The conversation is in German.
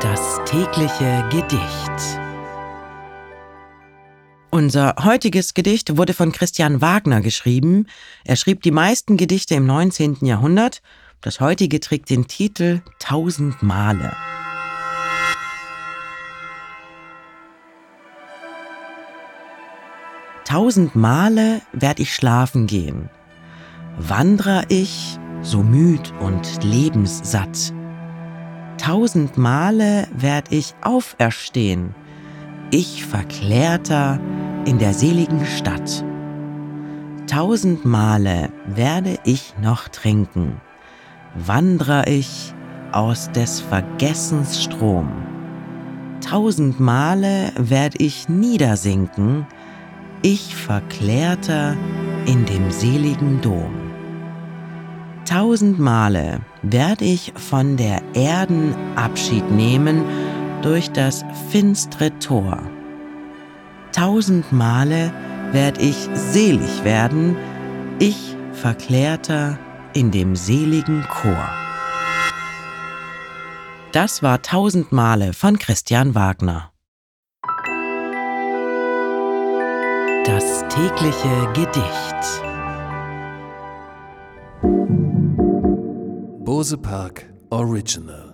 Das tägliche Gedicht. Unser heutiges Gedicht wurde von Christian Wagner geschrieben. Er schrieb die meisten Gedichte im 19. Jahrhundert. Das heutige trägt den Titel Tausend Male. Tausend Male werd ich schlafen gehen, wandrer ich so müd und lebenssatt. Tausend Male werd ich auferstehen, ich verklärter in der seligen Stadt. Tausend Male werde ich noch trinken, wandrer ich aus des Vergessens Strom. Tausend Male werd ich niedersinken, ich verklärter in dem seligen Dom. Tausend Male werd ich von der Erden Abschied nehmen durch das finstre Tor. Tausend Male werd ich selig werden, ich verklärter in dem seligen Chor. Das war Tausend Male von Christian Wagner. Das tägliche Gedicht. Bose Park Original